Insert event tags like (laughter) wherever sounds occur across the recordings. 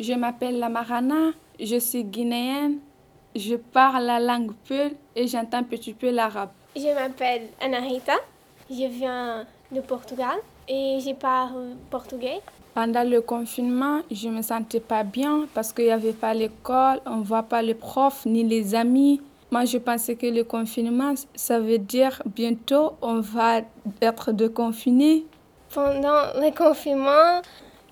Je m'appelle Lamarana, je suis guinéenne, je parle la langue Peul et j'entends un petit peu l'arabe. Je m'appelle Anahita, je viens du Portugal et je parle portugais. Pendant le confinement, je me sentais pas bien parce qu'il n'y avait pas l'école, on ne voit pas les profs ni les amis. Moi, je pensais que le confinement, ça veut dire bientôt on va être déconfiné. Pendant le confinement,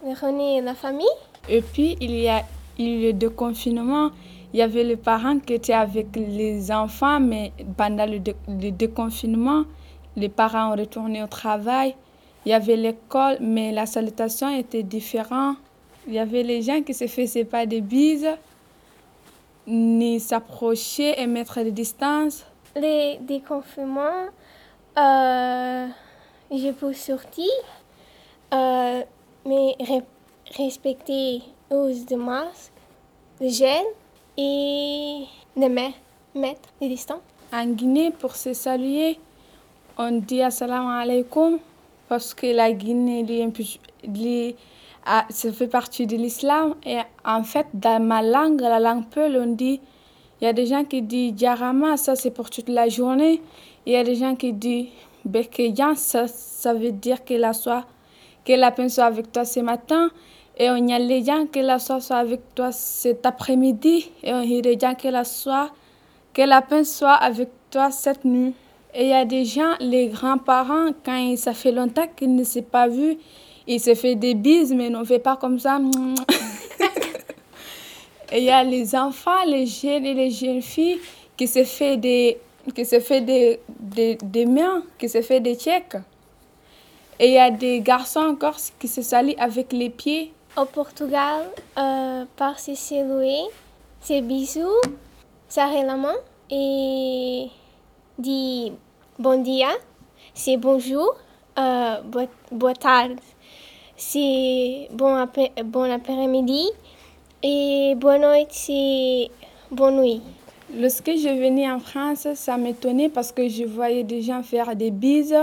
on la famille. Et puis, il y a eu le déconfinement. Il y avait les parents qui étaient avec les enfants, mais pendant le, le déconfinement, les parents ont retourné au travail. Il y avait l'école, mais la salutation était différente. Il y avait les gens qui se faisaient pas des bises, ni s'approcher et mettre des distances. Les déconfinements, euh, je peux sortir, euh, mais respecter l'use de masque, de gel et de mettre des distances. En Guinée, pour se saluer, on dit assalamu alaikum parce que la Guinée, ça fait partie de l'islam. Et en fait, dans ma langue, la langue Peul, on dit, il y a des gens qui disent Djarama, ça c'est pour toute la journée. Il y a des gens qui disent Bekeyan, ça, ça veut dire que la, soie, que la peine soit avec toi ce matin. Et on y a les gens que la soie soit avec toi cet après-midi. Et on y a des gens que la soie, que la soit avec toi cette nuit. Et il y a des gens, les grands-parents, quand ça fait longtemps qu'ils ne s'est pas vus, ils se font des bises, mais ne fait pas comme ça. (laughs) et il y a les enfants, les jeunes et les jeunes filles qui se font des, qui se des, des, des mains, qui se font des chèques. Et il y a des garçons encore qui se salient avec les pieds. Au Portugal, euh, par se saluer, c'est bisous, serrer la main et dire Bon dia, c'est bonjour. Euh, boa, tarde, c'est bon, après, bon après-midi. Et bonne nuit, c'est bonne nuit. Lorsque je venais en France, ça m'étonnait parce que je voyais des gens faire des bises